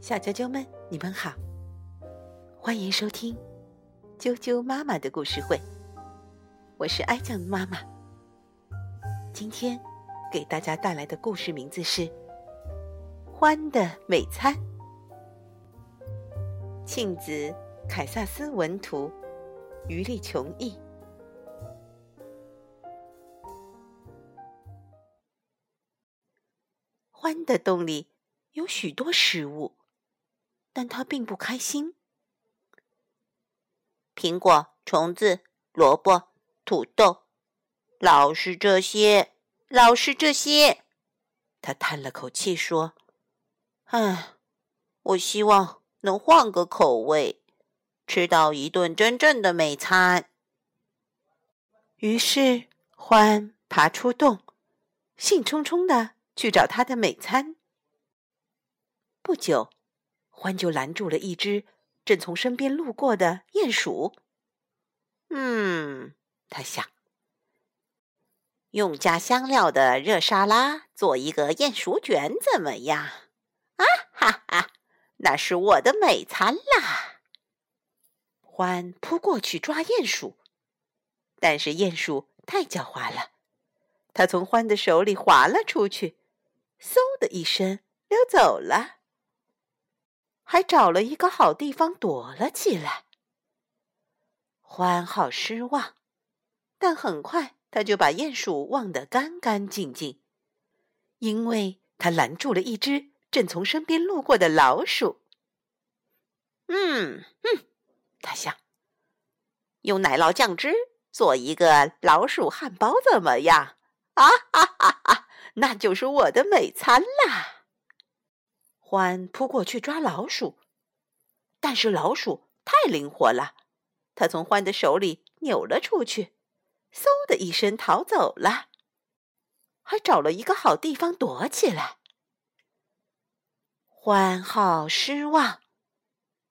小啾啾们，你们好，欢迎收听啾啾妈妈的故事会。我是爱酱妈妈，今天给大家带来的故事名字是《欢的美餐》。庆子凯萨斯文图，余力琼译。欢的洞里有许多食物。但他并不开心。苹果、虫子、萝卜、土豆，老是这些，老是这些。他叹了口气说：“唉，我希望能换个口味，吃到一顿真正的美餐。”于是，欢爬出洞，兴冲冲的去找他的美餐。不久。欢就拦住了一只正从身边路过的鼹鼠。嗯，他想，用加香料的热沙拉做一个鼹鼠卷怎么样？啊哈哈，那是我的美餐啦！欢扑过去抓鼹鼠，但是鼹鼠太狡猾了，它从欢的手里滑了出去，嗖的一声溜走了。还找了一个好地方躲了起来。欢好失望，但很快他就把鼹鼠忘得干干净净，因为他拦住了一只正从身边路过的老鼠。嗯嗯，他想，用奶酪酱汁做一个老鼠汉堡怎么样？啊哈哈哈，那就是我的美餐啦！欢扑过去抓老鼠，但是老鼠太灵活了，它从欢的手里扭了出去，嗖的一声逃走了，还找了一个好地方躲起来。欢好失望，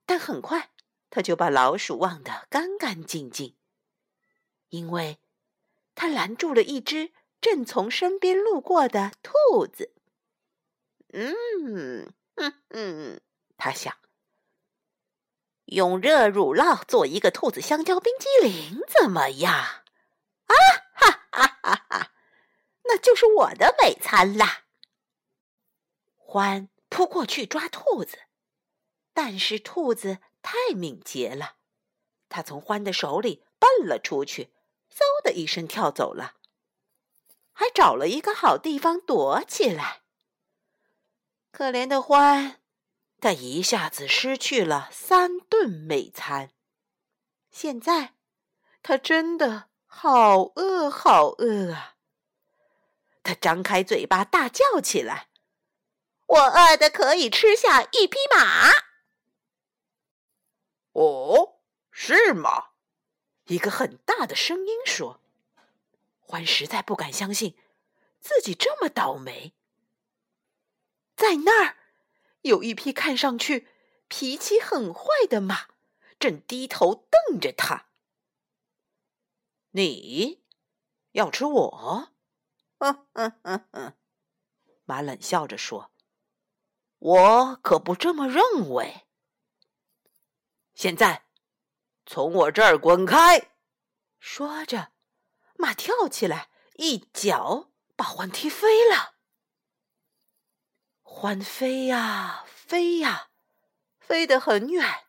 但很快他就把老鼠忘得干干净净，因为他拦住了一只正从身边路过的兔子。嗯。嗯嗯，他想用热乳酪做一个兔子香蕉冰激凌怎么样？啊哈哈哈哈！那就是我的美餐啦！欢扑过去抓兔子，但是兔子太敏捷了，它从欢的手里蹦了出去，嗖的一声跳走了，还找了一个好地方躲起来。可怜的欢，他一下子失去了三顿美餐。现在，他真的好饿，好饿啊！他张开嘴巴大叫起来：“我饿的可以吃下一匹马！”哦，是吗？一个很大的声音说：“欢实在不敢相信自己这么倒霉。”在那儿，有一匹看上去脾气很坏的马，正低头瞪着他。你要吃我？哼哼哼哼，马冷笑着说：“我可不这么认为。现在，从我这儿滚开！”说着，马跳起来，一脚把獾踢飞了。獾飞呀飞呀，飞得很远，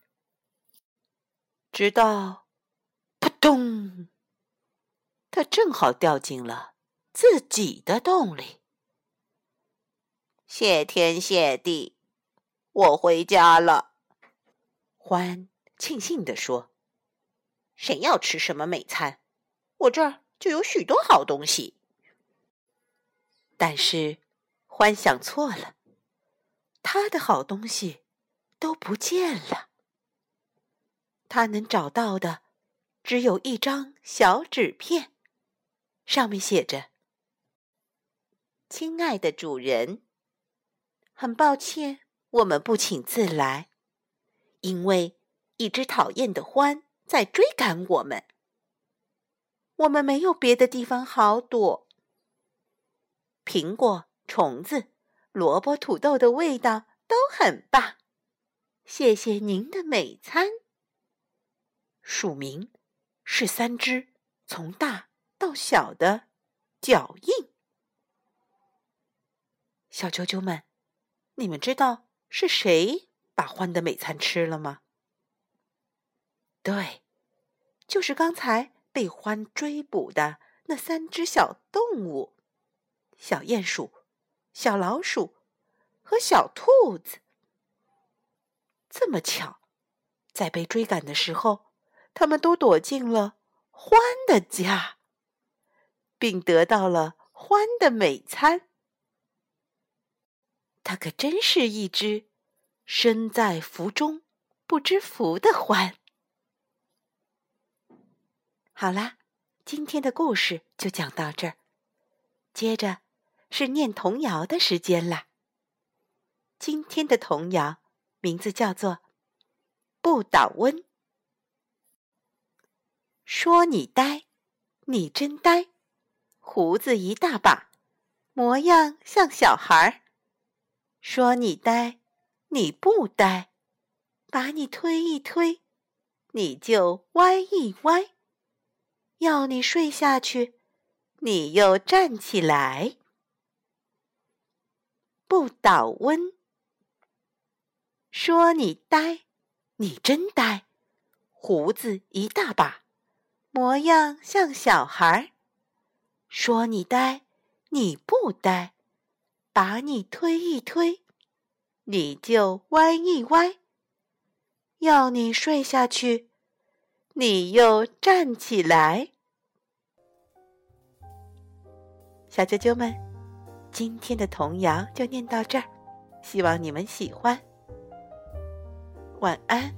直到扑通，它正好掉进了自己的洞里。谢天谢地，我回家了。欢庆幸地说：“谁要吃什么美餐，我这儿就有许多好东西。”但是欢想错了。他的好东西都不见了，他能找到的只有一张小纸片，上面写着：“亲爱的主人，很抱歉，我们不请自来，因为一只讨厌的獾在追赶我们，我们没有别的地方好躲。苹果、虫子。”萝卜、土豆的味道都很棒。谢谢您的美餐。署名是三只从大到小的脚印。小啾啾们，你们知道是谁把欢的美餐吃了吗？对，就是刚才被獾追捕的那三只小动物：小鼹鼠、小老鼠和小兔子。这么巧，在被追赶的时候，他们都躲进了獾的家，并得到了欢的美餐。它可真是一只身在福中不知福的獾。好啦，今天的故事就讲到这儿。接着是念童谣的时间啦。今天的童谣名字叫做《不倒翁》。说你呆，你真呆，胡子一大把，模样像小孩儿。说你呆，你不呆，把你推一推，你就歪一歪。要你睡下去，你又站起来，不倒翁。说你呆，你真呆，胡子一大把，模样像小孩。说你呆，你不呆，把你推一推，你就歪一歪。要你睡下去。你又站起来，小啾啾们，今天的童谣就念到这儿，希望你们喜欢。晚安。